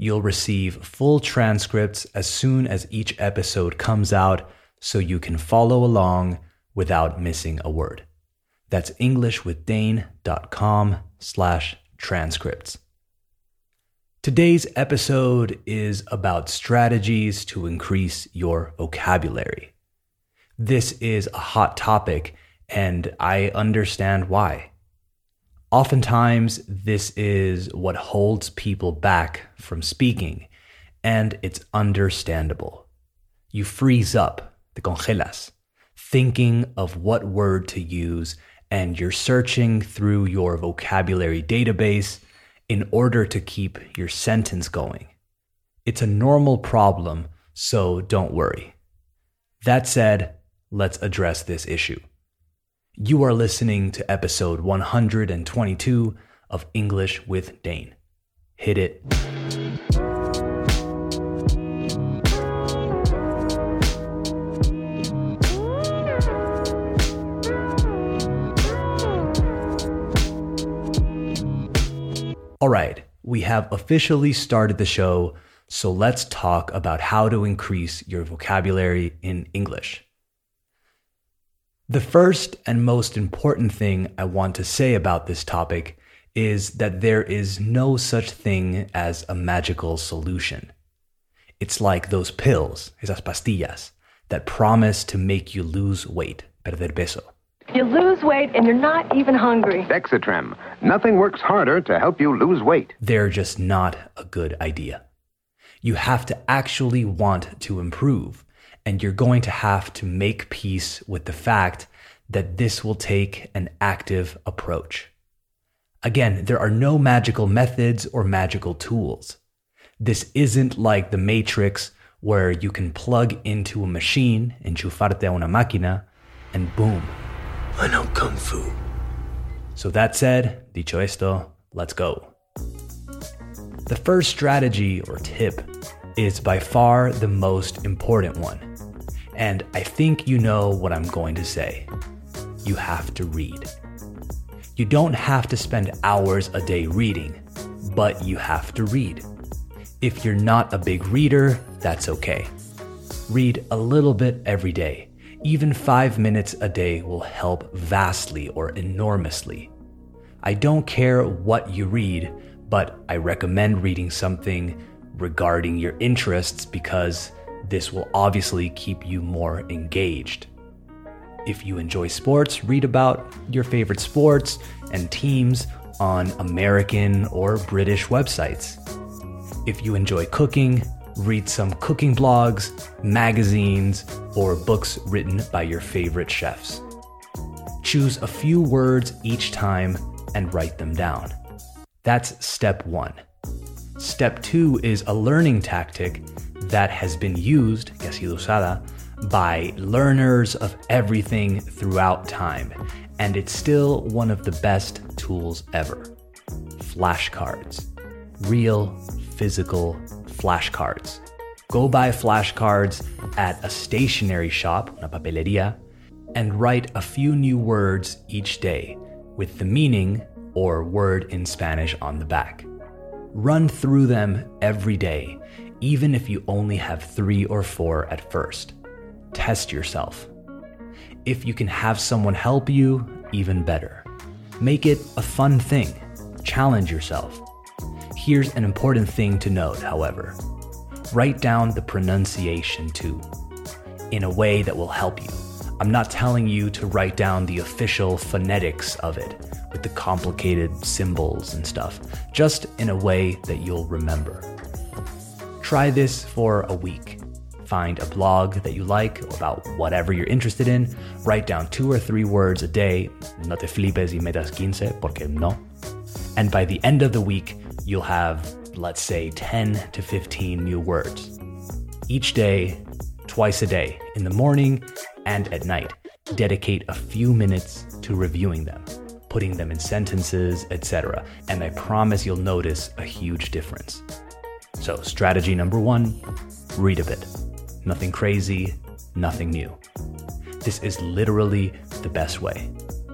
You'll receive full transcripts as soon as each episode comes out so you can follow along without missing a word. That's englishwithdane.com slash transcripts. Today's episode is about strategies to increase your vocabulary. This is a hot topic, and I understand why. Oftentimes, this is what holds people back from speaking, and it's understandable. You freeze up, te congelas, thinking of what word to use, and you're searching through your vocabulary database in order to keep your sentence going. It's a normal problem, so don't worry. That said, let's address this issue. You are listening to episode 122 of English with Dane. Hit it. All right, we have officially started the show, so let's talk about how to increase your vocabulary in English. The first and most important thing I want to say about this topic is that there is no such thing as a magical solution. It's like those pills, esas pastillas, that promise to make you lose weight, perder peso. You lose weight and you're not even hungry. Dexatrim. Nothing works harder to help you lose weight. They're just not a good idea. You have to actually want to improve and you're going to have to make peace with the fact that this will take an active approach. Again, there are no magical methods or magical tools. This isn't like the Matrix where you can plug into a machine, enchufarte a una máquina, and boom, I know Kung Fu. So that said, dicho esto, let's go. The first strategy or tip is by far the most important one. And I think you know what I'm going to say. You have to read. You don't have to spend hours a day reading, but you have to read. If you're not a big reader, that's okay. Read a little bit every day. Even five minutes a day will help vastly or enormously. I don't care what you read, but I recommend reading something regarding your interests because this will obviously keep you more engaged. If you enjoy sports, read about your favorite sports and teams on American or British websites. If you enjoy cooking, read some cooking blogs, magazines, or books written by your favorite chefs. Choose a few words each time and write them down. That's step one. Step two is a learning tactic that has been used, que usada, by learners of everything throughout time, and it's still one of the best tools ever. Flashcards. Real, physical flashcards. Go buy flashcards at a stationery shop, una papelería, and write a few new words each day with the meaning or word in Spanish on the back. Run through them every day, even if you only have three or four at first. Test yourself. If you can have someone help you, even better. Make it a fun thing. Challenge yourself. Here's an important thing to note, however write down the pronunciation too, in a way that will help you. I'm not telling you to write down the official phonetics of it with the complicated symbols and stuff, just in a way that you'll remember. Try this for a week. Find a blog that you like about whatever you're interested in. Write down two or three words a day. No te flipes y metas quince, porque no. And by the end of the week, you'll have let's say 10 to 15 new words. Each day, twice a day, in the morning and at night, dedicate a few minutes to reviewing them, putting them in sentences, etc. And I promise you'll notice a huge difference. So, strategy number one read a bit. Nothing crazy, nothing new. This is literally the best way.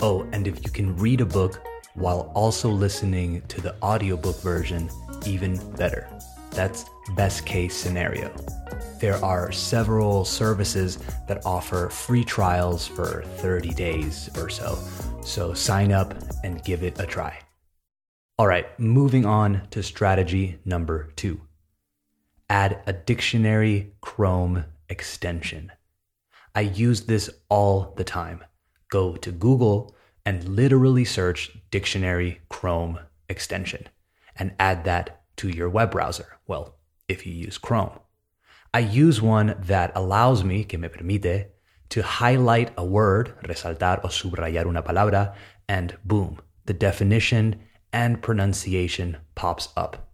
Oh, and if you can read a book while also listening to the audiobook version, even better. That's best case scenario. There are several services that offer free trials for 30 days or so, so sign up and give it a try. All right, moving on to strategy number two add a dictionary Chrome extension. I use this all the time. Go to Google and literally search dictionary Chrome extension and add that to your web browser. Well, if you use Chrome. I use one that allows me, que me permite, to highlight a word, resaltar o subrayar una palabra, and boom, the definition and pronunciation pops up.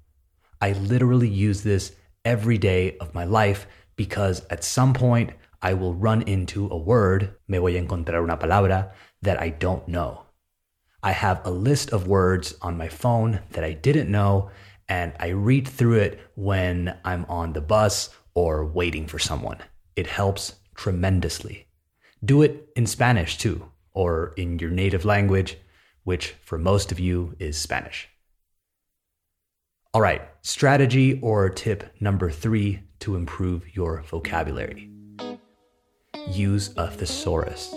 I literally use this every day of my life because at some point I will run into a word, me voy a encontrar una palabra, that I don't know. I have a list of words on my phone that I didn't know, and I read through it when I'm on the bus or waiting for someone. It helps tremendously. Do it in Spanish too, or in your native language, which for most of you is Spanish. All right, strategy or tip number three to improve your vocabulary use a thesaurus.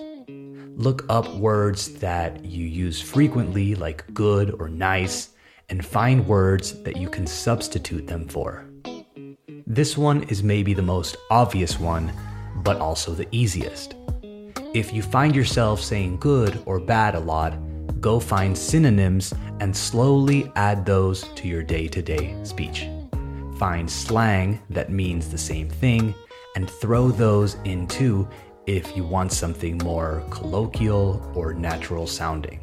Look up words that you use frequently, like good or nice, and find words that you can substitute them for. This one is maybe the most obvious one, but also the easiest. If you find yourself saying good or bad a lot, go find synonyms and slowly add those to your day to day speech. Find slang that means the same thing and throw those in too if you want something more colloquial or natural sounding.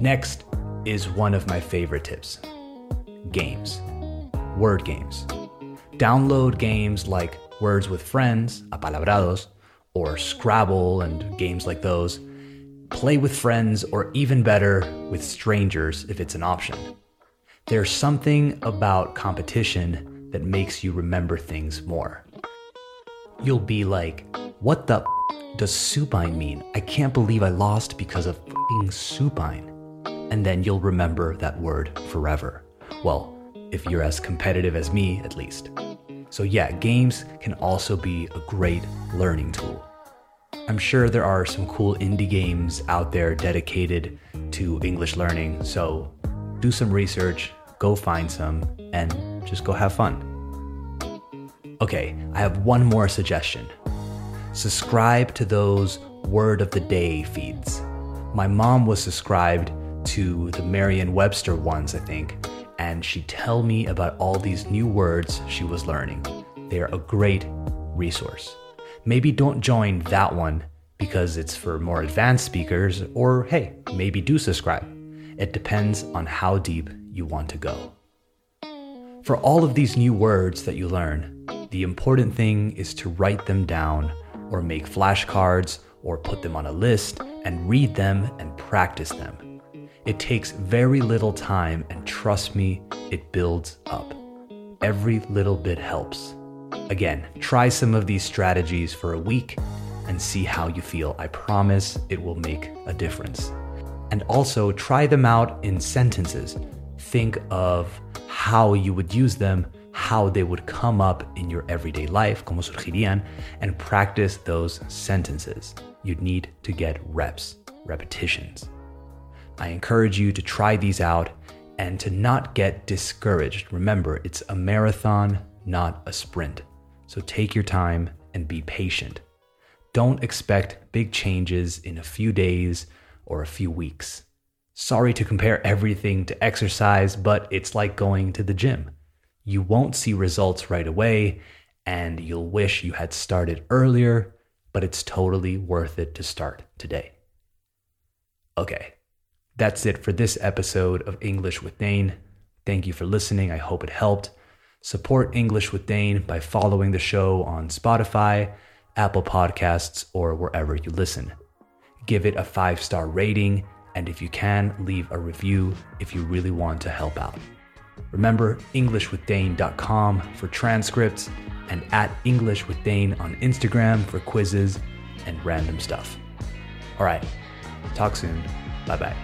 Next is one of my favorite tips games, word games. Download games like Words with Friends, Apalabrados, or Scrabble and games like those. Play with friends, or even better, with strangers if it's an option. There's something about competition that makes you remember things more. You'll be like, what the does supine mean? I can't believe I lost because of fing supine. And then you'll remember that word forever. Well, if you're as competitive as me, at least. So, yeah, games can also be a great learning tool. I'm sure there are some cool indie games out there dedicated to English learning, so do some research, go find some, and just go have fun. Okay, I have one more suggestion. Subscribe to those word of the day feeds. My mom was subscribed to the Merriam Webster ones, I think, and she'd tell me about all these new words she was learning. They are a great resource. Maybe don't join that one because it's for more advanced speakers, or hey, maybe do subscribe. It depends on how deep you want to go. For all of these new words that you learn, the important thing is to write them down or make flashcards or put them on a list and read them and practice them. It takes very little time, and trust me, it builds up. Every little bit helps. Again, try some of these strategies for a week and see how you feel. I promise it will make a difference. And also try them out in sentences. Think of how you would use them, how they would come up in your everyday life, como surgirían, and practice those sentences. You'd need to get reps, repetitions. I encourage you to try these out and to not get discouraged. Remember, it's a marathon, not a sprint. So take your time and be patient. Don't expect big changes in a few days or a few weeks. Sorry to compare everything to exercise, but it's like going to the gym. You won't see results right away, and you'll wish you had started earlier, but it's totally worth it to start today. Okay, that's it for this episode of English with Dane. Thank you for listening. I hope it helped. Support English with Dane by following the show on Spotify, Apple Podcasts, or wherever you listen. Give it a five star rating, and if you can, leave a review if you really want to help out. Remember EnglishWithDane.com for transcripts and at English with Dane on Instagram for quizzes and random stuff. All right, talk soon. Bye bye.